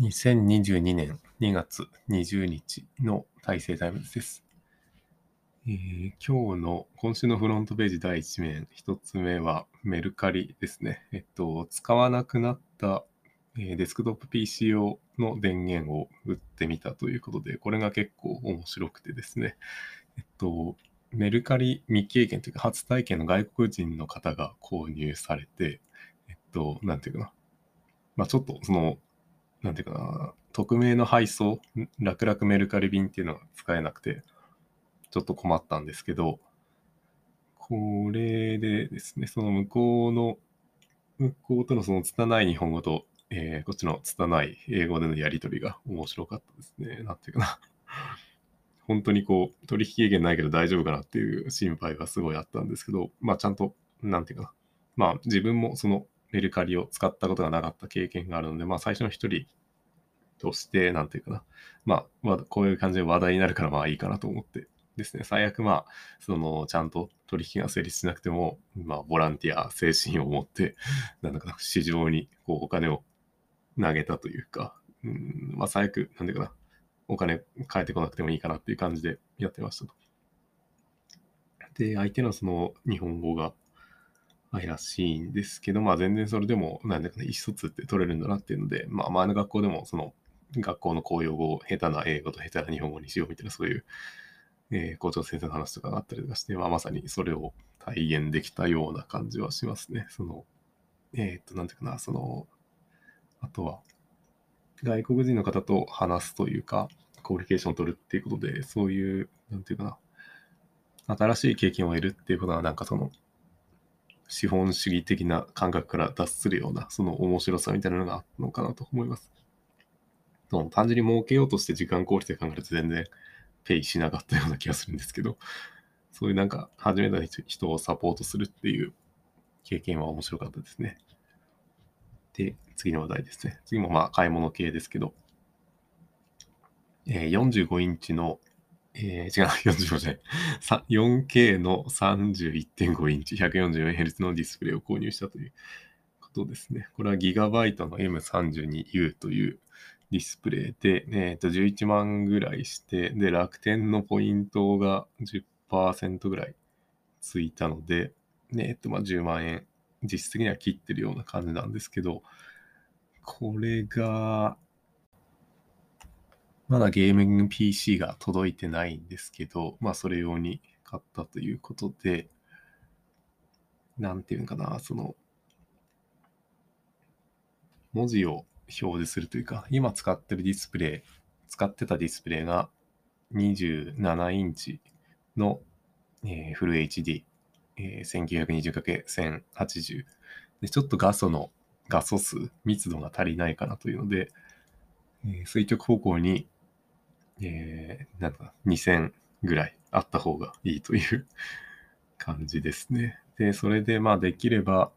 2022年2月20日の大成タイムズです。えー今日の今週のフロントページ第1面、1つ目はメルカリですね。えっと、使わなくなった、えーデスクトップ PC 用の電源を売ってみたということで、これが結構面白くてですね。えっと、メルカリ未経験というか初体験の外国人の方が購入されて、えっと、なんていうかな。まあちょっとその、なんていうかな、匿名の配送、楽々メルカリ便っていうのが使えなくて、ちょっと困ったんですけど、これでですね、その向こうの、向こうとのその拙い日本語と、えーこっちの拙い英語でのやりとりが面白かったですね。なんていうかな。本当にこう、取引経験ないけど大丈夫かなっていう心配がすごいあったんですけど、まあちゃんと、なんていうかな。まあ自分もそのメルカリを使ったことがなかった経験があるので、まあ最初の一人として、なんていうかな。まあ、こういう感じで話題になるからまあいいかなと思ってですね。最悪まあ、その、ちゃんと取引が成立しなくても、まあ、ボランティア精神を持って、なんだかな、市場にこうお金を投げたというか、うん、まあ最悪、なんていうかな、お金返ってこなくてもいいかなっていう感じでやってましたと。で、相手のその日本語が愛らしいんですけど、まあ全然それでも、なんだかね、意思疎通って取れるんだなっていうので、まあ前の学校でもその学校の公用語を下手な英語と下手な日本語にしようみたいなそういう、えー校長先生の話とかがあったりとかして、まあまさにそれを体現できたような感じはしますね。その、えーっと、なんていうかな、その、あとは、外国人の方と話すというか、コミュニケーションを取るっていうことで、そういう、なんていうかな、新しい経験を得るっていうことは、なんかその、資本主義的な感覚から脱するような、その面白さみたいなのがあったのかなと思います。その単純に儲けようとして時間効率で考えると全然ペイしなかったような気がするんですけど、そういうなんか始めた人をサポートするっていう経験は面白かったですね。で、次の話題ですね。次もまあ買い物系ですけど、え45インチの、えー違う、45じゃない。4K の31.5インチ、144Hz のディスプレイを購入したということですね。これはギガバイトの M32U というディスプレイで、えーと11万ぐらいして、で、楽天のポイントが10%ぐらいついたので、ねえっと、まあ10万円、実質的には切ってるような感じなんですけど、これが、まだゲーミング PC が届いてないんですけど、まあそれ用に買ったということで、なんていうのかな、その、文字を表示するというか、今使ってるディスプレイ、使ってたディスプレイが27インチの、えーフル HD、えー 1920×1080 で、ちょっと画素の画素数、密度が足りないかなというので、えー垂直方向に、えーなんか2000ぐらいあった方がいいという感じですね。で、それでまあできれば、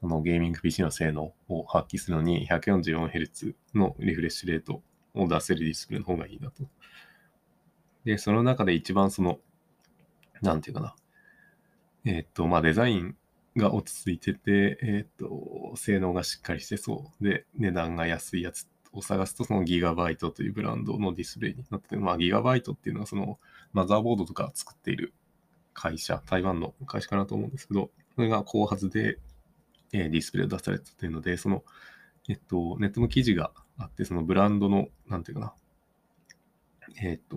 そのゲーミング PC の性能を発揮するのに 144Hz のリフレッシュレートを出せるディスプレイの方がいいなと。で、その中で一番その、なんていうかな。えーっと、まあデザインが落ち着いてて、えーっと、性能がしっかりしてそう。で、値段が安いやつを探すと、そのギガバイトというブランドのディスプレイになってて、まあギガバイトっていうのはそのマザーボードとか作っている会社、台湾の会社かなと思うんですけど、それが後発で、えーディスプレイを出されててるので、その、えっと、ネットの記事があって、そのブランドの、なんていうかな、えっと、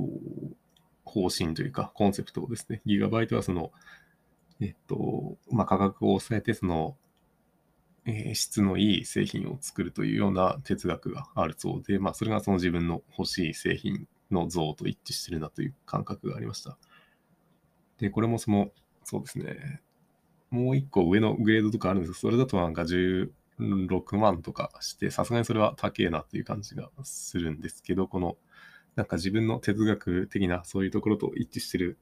方針というか、コンセプトをですね、ギガバイトはその、えっと、まあ、価格を抑えて、その、え質のいい製品を作るというような哲学があるそうで、まあ、それがその自分の欲しい製品の像と一致してるなという感覚がありました。で、これもその、そうですね、もう一個上のグレードとかあるんですけど、それだとなんか16万とかして、さすがにそれは高えなっていう感じがするんですけど、この、なんか自分の哲学的なそういうところと一致してる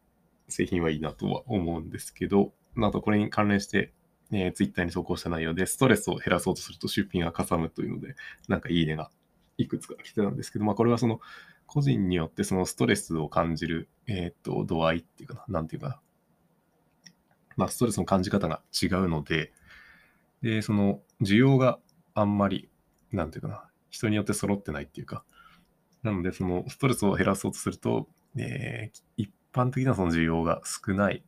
製品はいいなとは思うんですけど、あとこれに関連して、えー、ツイッターに投稿した内容で、ストレスを減らそうとすると出品がかさむというので、なんかいいねがいくつか来てたんですけど、まあこれはその個人によってそのストレスを感じる、えっ、と、度合いっていうかな、なんていうかな。まあストレスの感じ方が違うので、で、その需要があんまり、なんていうかな、人によって揃ってないっていうか、なので、そのストレスを減らそうとすると、えー、一般的なその需要が少ない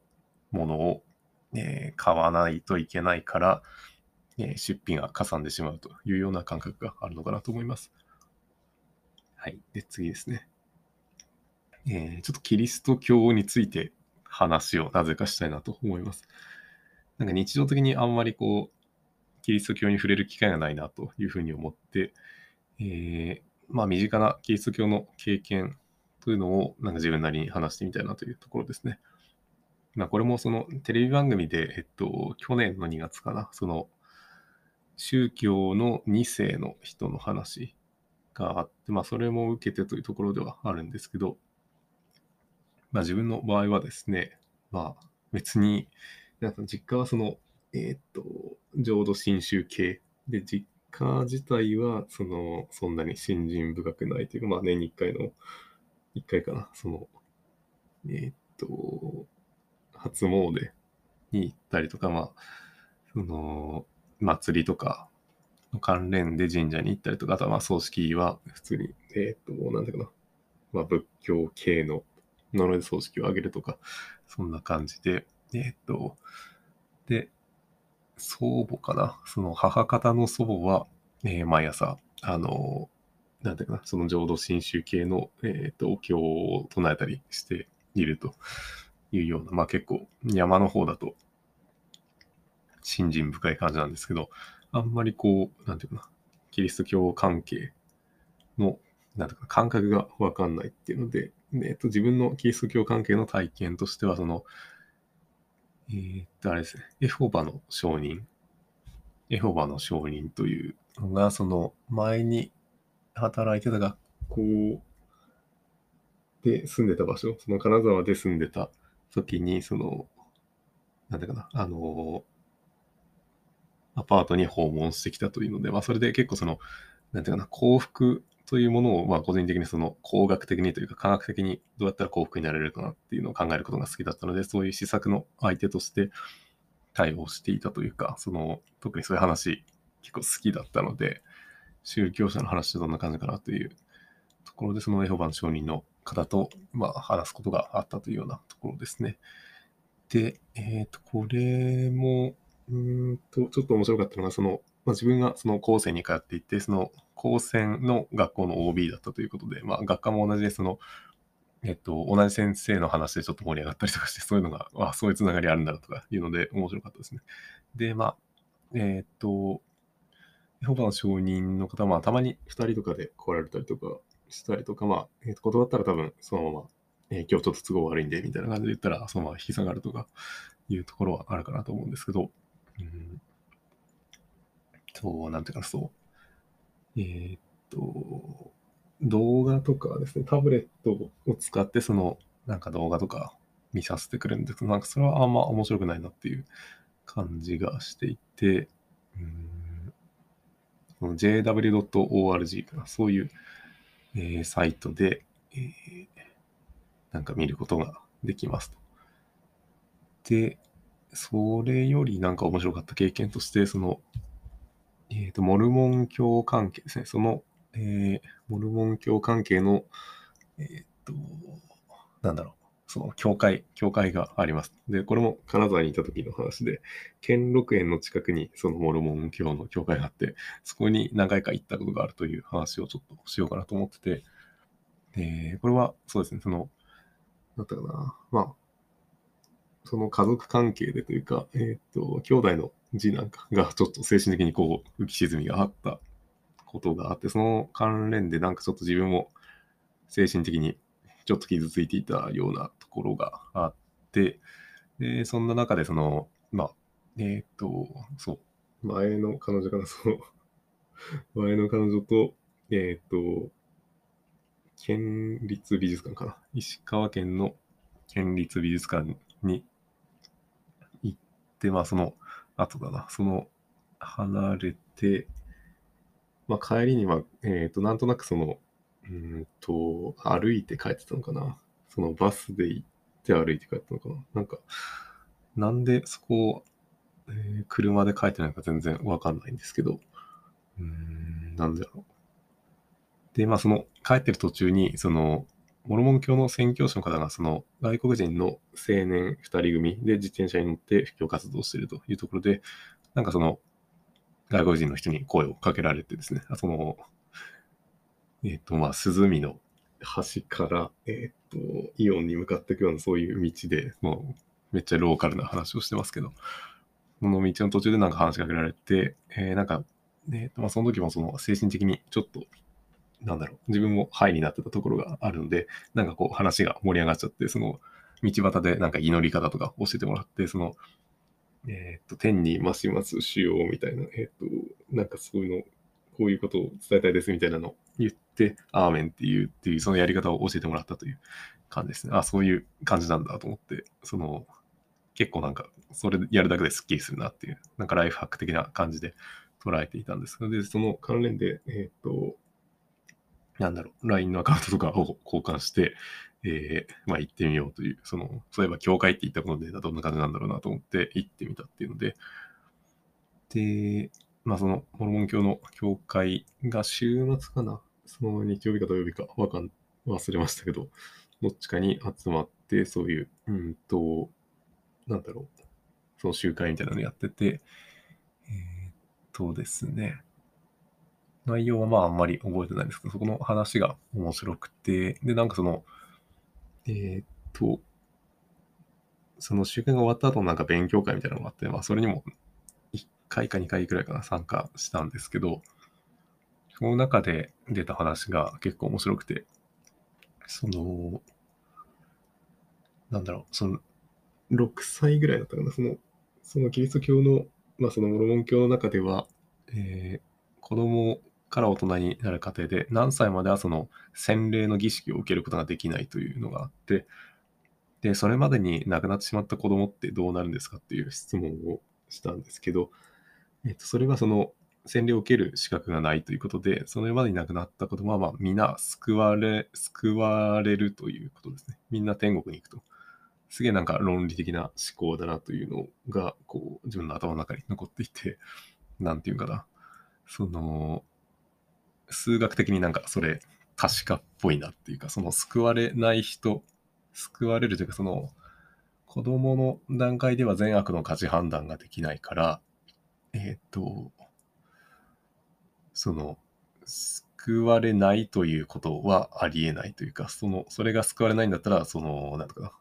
ものを、えー、買わないといけないから、えー、出費がかさんでしまうというような感覚があるのかなと思います。はい。で、次ですね。えー、ちょっとキリスト教について話をなぜかしたいなと思います。なんか日常的にあんまりこう、キリスト教に触れる機会がないなというふうに思って、えー、まあ身近なキリスト教の経験というのをなんか自分なりに話してみたいなというところですね。まあこれもそのテレビ番組で、えっと、去年の2月かな、その宗教の2世の人の話があって、まあそれも受けてというところではあるんですけど、まあ自分の場合はですね、まあ別に、なんか実家はその、えー、っと、浄土真宗系で、実家自体は、その、そんなに信心深くないというか、まあ年に1回の、1回かな、その、えー、っと、初詣に行ったりとか、まあ、その、祭りとかの関連で神社に行ったりとか、あとはまあ葬式は普通に、えー、っと、なんだかな、まあ仏教系のなので葬式を挙げるとか、そんな感じで、えー、っと、で、祖母かな、その母方の祖母は、えー、毎朝、あの、なんていうかな、その浄土真宗系の、えー、っと、お経を唱えたりしていると。いうような、まあ結構山の方だと、信心深い感じなんですけど、あんまりこう、なんていうかな、キリスト教関係の、なんていうか感覚がわかんないっていうので、えっと、自分のキリスト教関係の体験としては、その、えー、っと、あれですね、エホバの証人、エホバの証人というのが、その前に働いてた学校で住んでた場所、その金沢で住んでた時に、その、なんだかな、あの、アパートに訪問してきたというので、まあ、それで結構その、なんていうかな、幸福というものを、まあ、個人的にその工学的にというか科学的にどうやったら幸福になれるかなっていうのを考えることが好きだったので、そういう施策の相手として対応していたというか、その、特にそういう話結構好きだったので、宗教者の話ってどんな感じかなというところで、そのエホバの証人の方と、まあ、話すことがあったというようなところですね。で、えっ、ー、と、これも、うんと、ちょっと面白かったのが、その、まあ、自分がその高専に通っていて、その高専の学校の OB だったということで、まあ、学科も同じで、その、えっと、同じ先生の話でちょっと盛り上がったりとかして、そういうのが、あそういうつながりあるんだとかいうので、面白かったですね。で、まあ、えっと、エホバの承認の方は、まあ、たまに2人とかで来られたりとかしたりとか、まあ、えー、と断ったら多分、そのまま、えー、今日ちょっと都合悪いんで、みたいな感じで言ったら、そのまま引き下がるとかいうところはあるかなと思うんですけど、うんそう、なんていうか、そう。えー、っと、動画とかですね、タブレットを使って、その、なんか動画とか見させてくれるんですけど、なんかそれはあんま面白くないなっていう感じがしていて、うん、jw.org かな、そういう、えー、サイトで、えー、なんか見ることができますと。で、それよりなんか面白かった経験として、その、えっ、ー、と、モルモン教関係ですね。その、えー、モルモン教関係の、えっ、ー、と、なんだろう。その教会、教会があります。で、これも金沢にいた時の話で、兼六園の近くにそのモルモン教の教会があって、そこに何回か行ったことがあるという話をちょっとしようかなと思ってて、で、これはそうですね、その、なんだかな、まあ、その家族関係でというか、えっ、と、兄弟の字なんかがちょっと精神的にこう浮き沈みがあったことがあって、その関連でなんかちょっと自分も精神的にちょっと傷ついていたようなところがあって、で、そんな中でその、まあ、えっ、ー、と、そう、前の彼女かな、そう、前の彼女と、えっ、ー、と、県立美術館かな。石川県の県立美術館に行って、まあその、後だな、その、離れて、まあ、帰りには、えっ、ー、と、なんとなくその、うんと、歩いて帰ってたのかな？そのバスで行って歩いて帰ったのかな？なんか、なんでそこを、えー、車で帰ってないか全然わかんないんですけど、うん、なんでだろう。で、まあ、その、帰ってる途中に、その、モルモン教の宣教師の方が、その、外国人の青年2人組で自転車に乗って布教活動しているというところで、なんかその、外国人の人に声をかけられてですね、その、えっ、と、まあ、鈴見の端から、えっ、と、イオンに向かっていくようなそういう道で、もう、めっちゃローカルな話をしてますけど、この道の途中でなんか話しかけられて、えー、なんか、えーまあ、その時もその精神的にちょっと、なんだろう、自分もハイになってたところがあるので、なんかこう話が盛り上がっちゃって、その道端でなんか祈り方とか教えてもらって、その、えっ、ー、と、天に増します主要みたいな、えっ、ー、と、なんかそういうの、こういうことを伝えたいですみたいなの言って、アーメンっていうっていう、そのやり方を教えてもらったという感じですね。あ、そういう感じなんだと思って、その、結構なんか、それやるだけですっきりするなっていう、なんかライフハック的な感じで捉えていたんですで、その関連で、えっ、ー、と、なんだろう、LINE のアカウントとかを交換して、えー、まあ行ってみようという、その、そういえば教会って言ったことで、どんな感じなんだろうなと思って行ってみたっていうので、で、まあその、モルモン教の教会が週末かな、その日曜日か土曜日かわかん、忘れましたけど、どっちかに集まって、そういう、うんと、なんだろう、その集会みたいなのやってて、えー、っとですね、内容はまああんまり覚えてないんですけど、そこの話が面白くて、で、なんかその、えー、っと、その集会が終わった後なんか勉強会みたいなのがあって、まあそれにも1回か2回くらいかな参加したんですけど、その中で出た話が結構面白くて、その、なんだろう、その6歳ぐらいだったかな、その、そのキリスト教の、まあそのモルモン教の中では、えー、子供から大人になる過程で、何歳まではその洗礼の儀式を受けることができないというのがあって、で、それまでに亡くなってしまった子供ってどうなるんですかっていう質問をしたんですけど、えっと、それはその洗礼を受ける資格がないということで、それまでに亡くなった子供は、まあ、みんな救われ、救われるということですね。みんな天国に行くと。すげえなんか論理的な思考だなというのが、こう、自分の頭の中に残っていて、なんていうかな。その、数学的になんかそれ確かっぽいなっていうか、その救われない人、救われるというか、その、子供の段階では善悪の価値判断ができないから、えっ、ー、と、その、救われないということはありえないというか、その、それが救われないんだったら、その、なんとかな、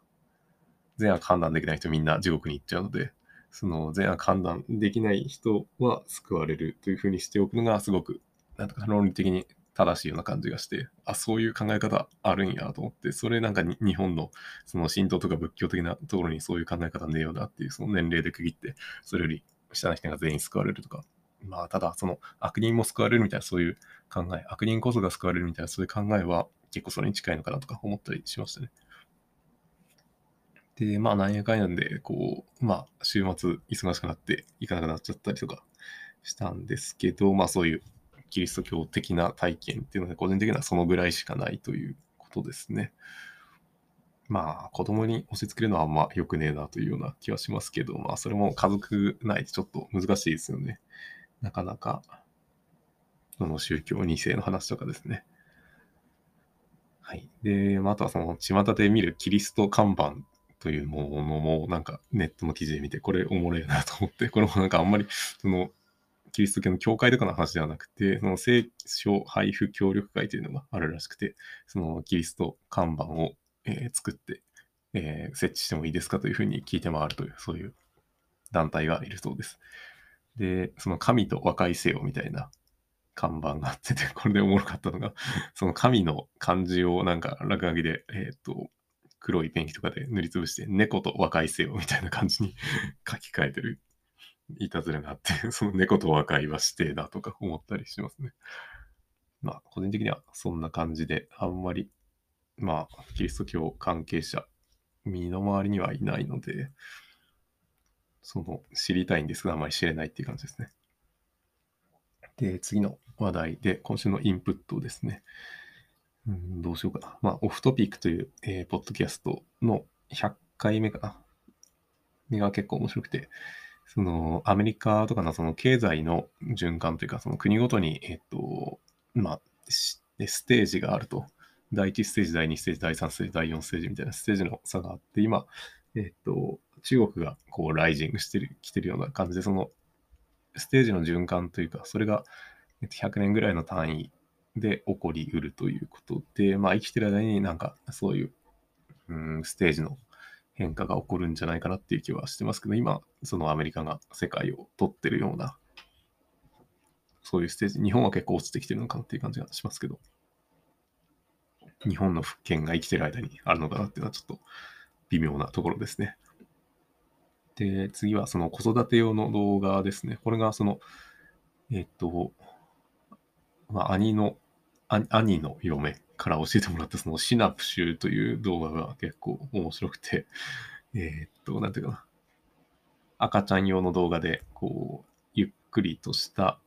善悪判断できない人みんな地獄に行っちゃうので、その善悪判断できない人は救われるというふうにしておくのがすごく、なんとか論理的に正しいような感じがして、あ、そういう考え方あるんやと思って、それなんか日本のその神道とか仏教的なところにそういう考え方ねえよなっていう、その年齢で区切って、それより下の人が全員救われるとか、まあ、ただ、その悪人も救われるみたいなそういう考え、悪人こそが救われるみたいなそういう考えは結構それに近いのかなとか思ったりしましたね。で、まあ、なんやかんやんで、こう、まあ、週末忙しくなって行かなくなっちゃったりとかしたんですけど、まあ、そういうキリスト教的な体験っていうので、個人的にはそのぐらいしかないということですね。まあ、子供に押し付けるのはあんま良くねえなというような気はしますけど、まあ、それも家族内でちょっと難しいですよね。なかなか、その宗教2世の話とかですね。はい。で、まあ、あとはその、巷で見るキリスト看板というものも、なんかネットの記事で見て、これおもろいなと思って、これもなんかあんまり、その、キリスト教の教会とかの話ではなくて、その聖書配布協力会というのがあるらしくて、そのキリスト看板を、えー、作って、えー、設置してもいいですかというふうに聞いて回るという、そういう団体がいるそうです。で、その神と和解せよみたいな看板があってて、これでおもろかったのが、その神の漢字をなんか落書きで、えっ、と、黒いペンキとかで塗りつぶして、猫と和解せよみたいな感じに 書き換えてるいたずらがあって、その猫と和解はしてだとか思ったりしますね。まあ、個人的にはそんな感じで、あんまり、まあ、キリスト教関係者、身の回りにはいないので、その、知りたいんですが、あまり知れないっていう感じですね。で、次の話題で、今週のインプットですね。うん、どうしようかな。まあ、オフトピックという、えー、ポッドキャストの100回目かな。が結構面白くて、その、アメリカとかのその経済の循環というか、その国ごとに、えっ、ー、と、まあ、ステージがあると。第1ステージ、第2ステージ、第3ステージ、第4ステージみたいなステージの差があって、今、えっと、中国がこうライジングしてる、来てるような感じで、そのステージの循環というか、それが100年ぐらいの単位で起こりうるということで、まあ生きてる間になんかそういう、うん、ステージの変化が起こるんじゃないかなっていう気はしてますけど、今、そのアメリカが世界を取ってるような、そういうステージ、日本は結構落ちてきてるのかなっていう感じがしますけど、日本の復権が生きてる間にあるのかなっていうのはちょっと微妙なところですね。で、次はその子育て用の動画ですね。これがその、えっと、まあ、兄の、兄の嫁から教えてもらったそのシナプシューという動画が結構面白くて、えっと、なんていうかな。赤ちゃん用の動画で、こう、ゆっくりとした、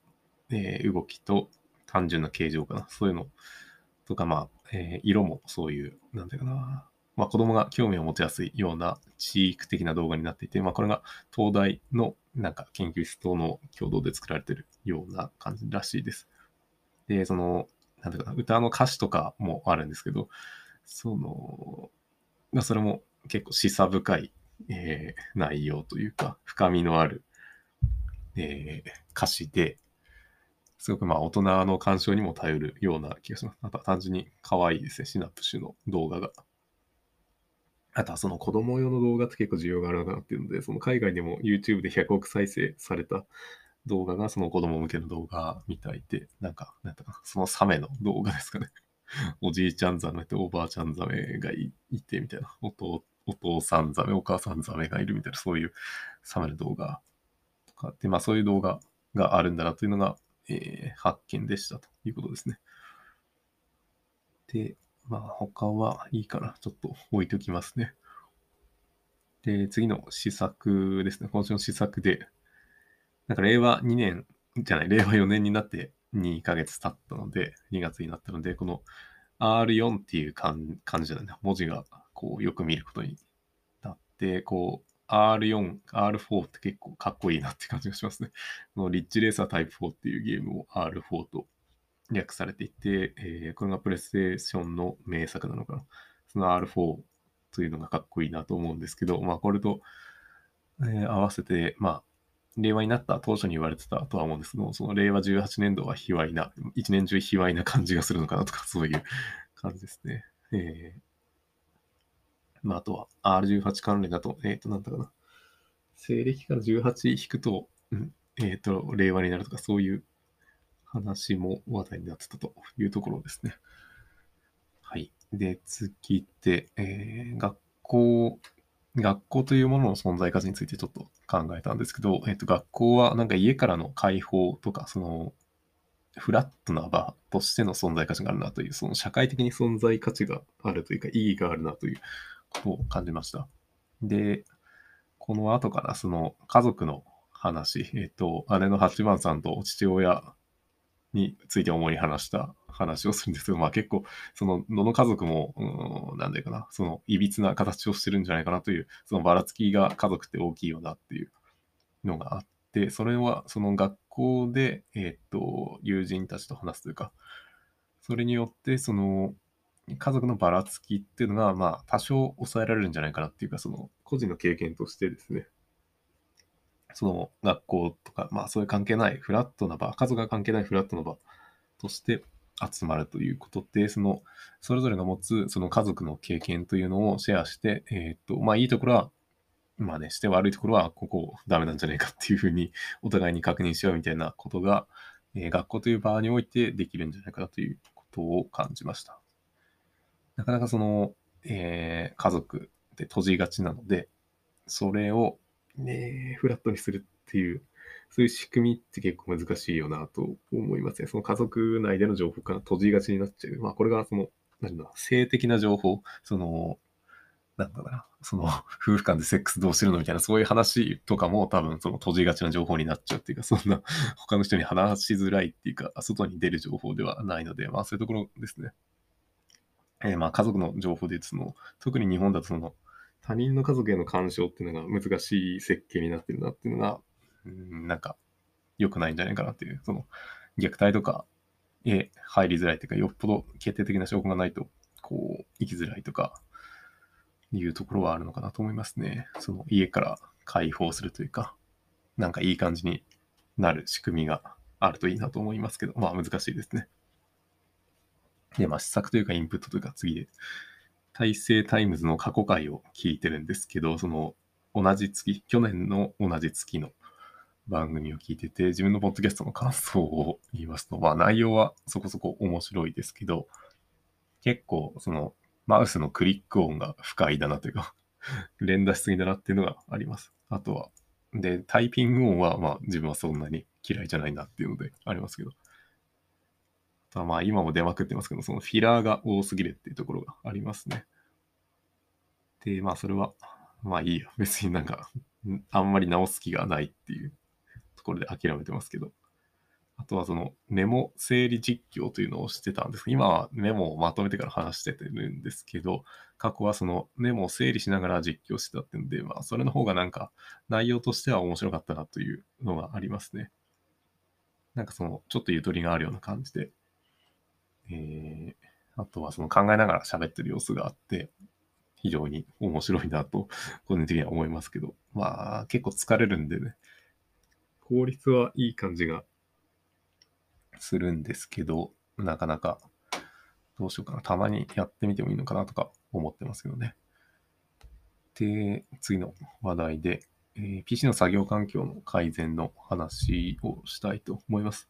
えー、動きと単純な形状かな。そういうのとか、まあ、えー、色もそういう、なんていうかな。まあ、子供が興味を持ちやすいような地域的な動画になっていて、まあ、これが東大のなんか研究室との共同で作られているような感じらしいです。で、その、なんていうかな、歌の歌詞とかもあるんですけど、その、まあ、それも結構示唆深い、えー、内容というか、深みのある、えー、歌詞で、すごくまあ大人の鑑賞にも頼るような気がします。あとは単純に可愛いですね、シナプシュの動画が。あとはその子供用の動画って結構需要があるなっていうので、その海外でも YouTube で100億再生された動画がその子供向けの動画みたいで、なんか、なんかそのサメの動画ですかね。おじいちゃんザメとおばあちゃんザメがいてみたいな。お父お父さんザメ、お母さんザメがいるみたいな、そういうサメの動画とかで、まあそういう動画があるんだなというのが、えー、発見でしたということですね。で、まあ他はいいから、ちょっと置いておきますね。で、次の試作ですね。今週の試作で、なんか令和2年じゃない、令和4年になって2ヶ月経ったので、2月になったので、この R4 っていう漢字じゃない、文字がこうよく見ることになって、こう R4、R4 って結構かっこいいなって感じがしますね。このリッチレーサータイプ4っていうゲームを R4 と略されていて、えー、これがプレステーションの名作なのかな。その R4 というのがかっこいいなと思うんですけど、まあこれと、えー、合わせて、まあ、令和になった当初に言われてたとは思うんですけど、その令和18年度は卑猥な、一年中卑猥な感じがするのかなとか、そういう感じですね。えー、まあ、あとは R18 関連だと、えっ、ー、と、なんだかな。西暦から18引くと、うん、えっ、ー、と、令和になるとか、そういう話も話題になってたというところですね。はい。で、次で、えー、学校、学校というものの存在価値についてちょっと考えたんですけど、えっ、ー、と、学校はなんか家からの解放とか、その、フラットな場としての存在価値があるなという、その社会的に存在価値があるというか、意義があるなということを感じました。で、この後からその家族の話、えっ、ー、と、姉の八番さんと父親について主に話した話をするんですけど、まあ結構、その野の家族も、うん、なんだかな、そのいびつな形をしてるんじゃないかなという、そのばらつきが家族って大きいよなっていうのがあって、それはその学校で、えっ、と、友人たちと話すというか、それによって、その、家族のばらつきっていうのが、まあ、多少抑えられるんじゃないかなっていうか、その、個人の経験としてですね、その学校とか、まあそういう関係ないフラットな場、家族が関係ないフラットな場として集まるということで、その、それぞれが持つその家族の経験というのをシェアして、えっ、と、まあいいところは、まあね、して悪いところはここダメなんじゃないかっていうふうにお互いに確認しようみたいなことが、えー、学校という場においてできるんじゃないかなということを感じました。なかなかその、えー、家族で閉じがちなので、それをね、フラットにするっていう、そういう仕組みって結構難しいよなと思いますね。その家族内での情報から閉じがちになっちゃう。まあこれがその、なんだ、性的な情報、その、なんだな、その、夫婦間でセックスどうしてるのみたいな、そういう話とかも多分、その閉じがちな情報になっちゃうっていうか、そんな、他の人に話しづらいっていうか、外に出る情報ではないので、まあそういうところですね。えー、まあ家族の情報で、その、特に日本だとその、他人の家族への干渉っていうのが難しい設計になってるなっていうのが、うん、なんか良くないんじゃないかなっていう、その虐待とかへ入りづらいというか、よっぽど決定的な証拠がないと、こう、行きづらいとか、いうところはあるのかなと思いますね。その家から解放するというか、なんかいい感じになる仕組みがあるといいなと思いますけど、まあ難しいですね。で、まあ施策というかインプットというか次で、大成タイムズの過去回を聞いてるんですけど、その同じ月、去年の同じ月の番組を聞いてて、自分のポッドキャストの感想を言いますと、まあ内容はそこそこ面白いですけど、結構そのマウスのクリック音が不快だなというか 連打しすぎだなっていうのがあります。あとは、で、タイピング音はまあ自分はそんなに嫌いじゃないなっていうのでありますけど。あまあ今も出まくってますけど、そのフィラーが多すぎるっていうところがありますね。で、まあそれは、まあいいや。別になんか、あんまり直す気がないっていうところで諦めてますけど。あとはそのメモ整理実況というのをしてたんです今はメモをまとめてから話しててるんですけど、過去はそのメモを整理しながら実況してたっていうんで、まあそれの方がなんか内容としては面白かったなというのがありますね。なんかそのちょっとゆとりがあるような感じで、えー、あとはその考えながら喋ってる様子があって、非常に面白いなと個人的には思いますけど、まあ結構疲れるんでね、効率はいい感じがするんですけど、なかなかどうしようかな。たまにやってみてもいいのかなとか思ってますけどね。で、次の話題で、えー、PC の作業環境の改善の話をしたいと思います。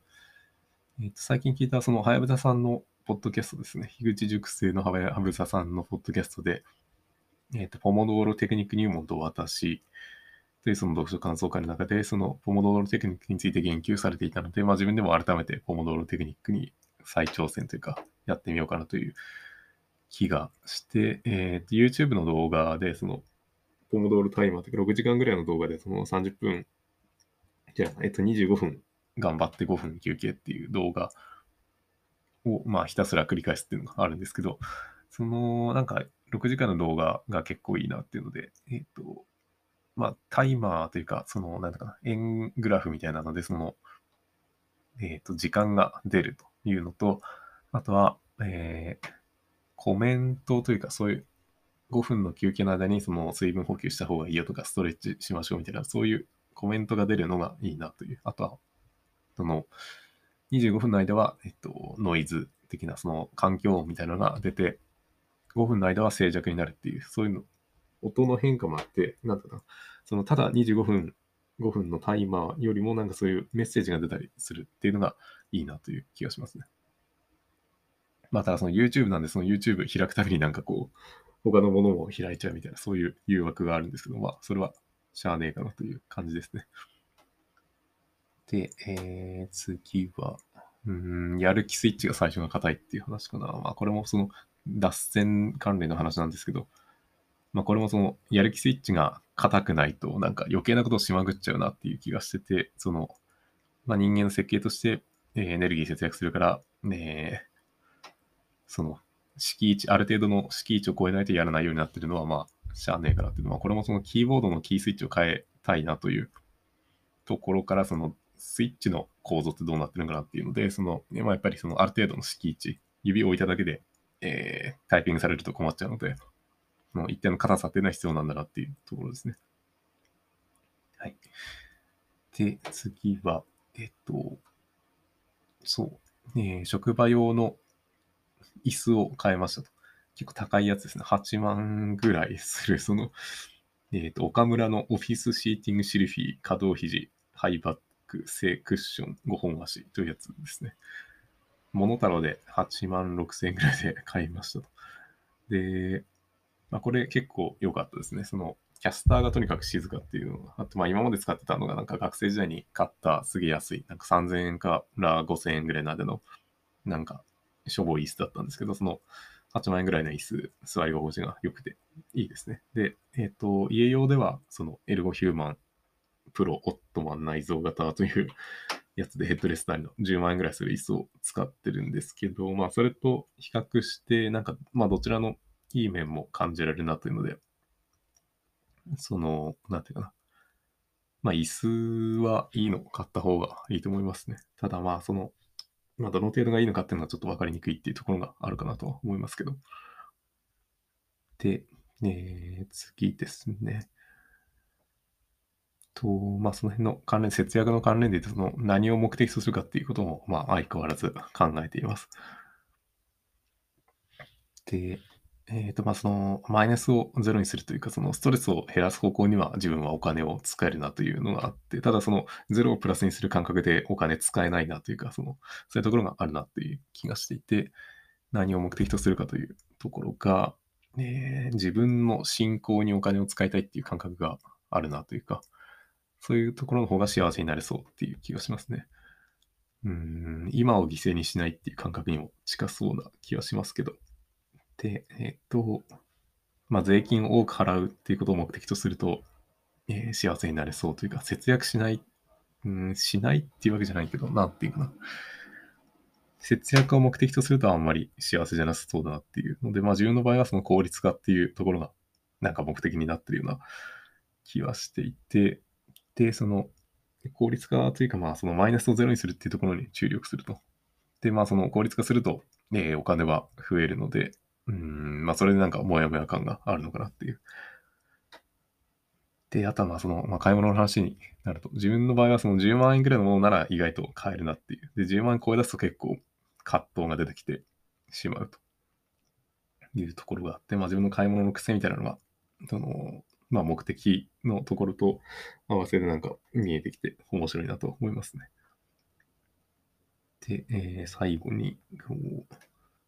えー、と最近聞いたその、はやぶささんのポッドキャストですね。樋口塾生のはやぶささんのポッドキャストで、えっ、と、ポモドーロテクニック入門と私で、その読書感想会の中で、そのポモドーロテクニックについて言及されていたので、まあ自分でも改めてポモドーロテクニックに再挑戦というか、やってみようかなという気がして、えー、YouTube の動画で、その、ポモドーロタイマーというか、6時間ぐらいの動画で、その30分、じゃあ、えっと、25分頑張って5分休憩っていう動画を、まあ、ひたすら繰り返すっていうのがあるんですけど、その、なんか、6時間の動画が結構いいなっていうので、えっ、と、まあ、タイマーというか、その、なんだかな、円グラフみたいなので、その、えっ、ー、と、時間が出るというのと、あとは、えー、コメントというか、そういう5分の休憩の間にその水分補給した方がいいよとか、ストレッチしましょうみたいな、そういうコメントが出るのがいいなという。あとは、その、25分の間は、えっと、ノイズ的な、その環境音みたいなのが出て、5分の間は静寂になるっていう、そういうの音の変化もあって、なんだろうな、そのただ25分、5分のタイマーよりもなんかそういうメッセージが出たりするっていうのがいいなという気がしますね。まあ、ただその YouTube なんで、その YouTube 開くたびになんかこう、他のものも開いちゃうみたいな、そういう誘惑があるんですけど、まあ、それはしゃあねえかなという感じですね。で、えー、次は、うん、やる気スイッチが最初が硬いっていう話かな。まあ、これもその脱線関連の話なんですけど、まあ、これもその、やる気スイッチが硬くないと、なんか余計なことをしまぐっちゃうなっていう気がしてて、その、まあ、人間の設計として、えー、エネルギー節約するから、ね、その、敷地、ある程度の敷地を超えないとやらないようになってるのは、まあ、しゃあねえかなっていうのは、これもそのキーボードのキースイッチを変えたいなというところから、その、スイッチの構造ってどうなってるのかなっていうので、その、まあ、やっぱりそのある程度の敷地、指を置いただけで、えー、タイピングされると困っちゃうので、の一定の硬さっていうのは必要なんだなっていうところですね。はい。で、次は、えっと、そう、えー、職場用の椅子を変えましたと。結構高いやつですね。8万ぐらいする、その、えっ、と、岡村のオフィスシーティングシルフィー、可動肘、ハイバック、正クッション、5本足というやつですね。モノタロで8万6千円ぐらいで買いましたと。で、まあ、これ結構良かったですね。その、キャスターがとにかく静かっていうのが、あとまあ今まで使ってたのがなんか学生時代に買ったすげえ安い、なんか3000円から5000円ぐらいまでの、なんかしょぼい椅子だったんですけど、その8万円ぐらいの椅子、座り心地が良くていいですね。で、えっ、ー、と、家用ではそのエルゴヒューマンプロオットマン内蔵型という やつでヘッドレスなりの10万円ぐらいする椅子を使ってるんですけど、まあそれと比較して、なんかまあどちらのいい面も感じられるなというので、その、なんていうかな。まあ、椅子はいいのを買った方がいいと思いますね。ただまあ、その、まあ、どの程度がいいのかっていうのはちょっと分かりにくいっていうところがあるかなとは思いますけど。で、えー、次ですね。と、まあ、その辺の関連、節約の関連で言うと、その何を目的とするかっていうことも、まあ、相変わらず考えています。で、えっ、ー、と、まあ、その、マイナスをゼロにするというか、そのストレスを減らす方向には自分はお金を使えるなというのがあって、ただそのゼロをプラスにする感覚でお金使えないなというか、その、そういうところがあるなという気がしていて、何を目的とするかというところが、えー、自分の信仰にお金を使いたいっていう感覚があるなというか、そういうところの方が幸せになれそうっていう気がしますね。うん、今を犠牲にしないっていう感覚にも近そうな気がしますけど、で、えっと、まあ、税金を多く払うっていうことを目的とすると、えー、幸せになれそうというか、節約しない、うん、しないっていうわけじゃないけど、なんていうかな。節約を目的とするとあんまり幸せじゃなさそうだなっていうので、まあ自分の場合はその効率化っていうところがなんか目的になってるような気はしていて、で、その効率化というかまあそのマイナスをゼロにするっていうところに注力すると。で、まあその効率化すると、えー、お金は増えるので、うん、まあそれでなんかモヤモヤ感があるのかなっていう。で、あとはまあその、まあ、買い物の話になると、自分の場合はその10万円ぐらいのものなら意外と買えるなっていう。で、10万円超え出すと結構葛藤が出てきてしまうというところがあって、まあ自分の買い物の癖みたいなのが、その、まあ目的のところと合わせてなんか見えてきて面白いなと思いますね。で、えー、最後に、こう、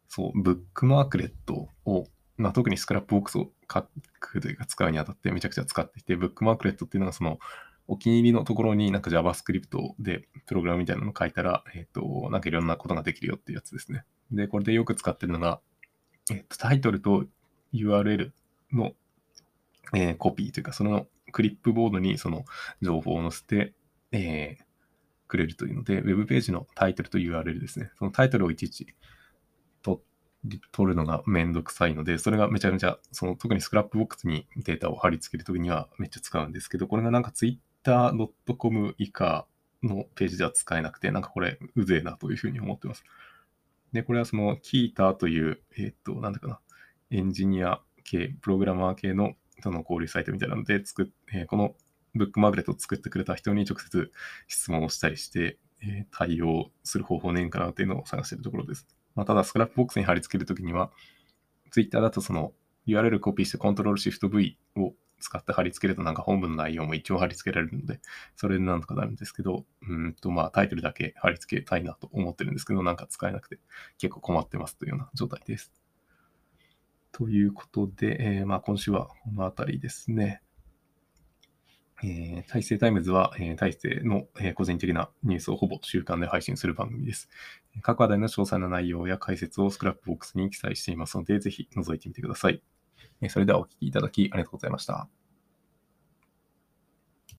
そう、ブックマークレットを、まあ、特に Scrapbox を書くというか使うにあたってめちゃくちゃ使っていて、ブックマークレットっていうのがそのお気に入りのところになんか JavaScript でプログラムみたいなの書いたら、えっ、ー、と、なんかいろんなことができるよっていうやつですね。で、これでよく使ってるのが、えっ、ー、と、タイトルと URL の、えー、コピーというか、そのクリップボードにその情報を載せて、えー、くれるというので、ウェブページのタイトルと URL ですね。そのタイトルをいちいち取るのがめんどくさいので、それがめちゃめちゃ、その特に Scrapbox にデータを貼り付けるときにはめっちゃ使うんですけど、これがなんか twitter.com 以下のページでは使えなくて、なんかこれうぜえなというふうに思ってます。で、これはその Qiita という、えー、っと、なんだかな、エンジニア系、プログラマー系のその交流サイトみたいなので作っ、えー、このブックマークレットを作ってくれた人に直接質問をしたりして、えー、対応する方法ねえんかなっていうのを探しているところです。まあ、ただ、 Scrapbox に貼り付けるときには、Twitter だとその URL コピーして Ctrl-Shift-V を使って貼り付けるとなんか本文の内容も一応貼り付けられるので、それでなんとかなるんですけど、うんとまあタイトルだけ貼り付けたいなと思ってるんですけど、なんか使えなくて結構困ってますというような状態です。ということで、えー、まあ今週はこの辺りですね。えー、大成タイムズは、えー、大成の、え、個人的なニュースをほぼ週間で配信する番組です。各話題の詳細な内容や解説をスクラップボックスに記載していますので、ぜひ覗いてみてください。え、それではお聴きいただきありがとうございました。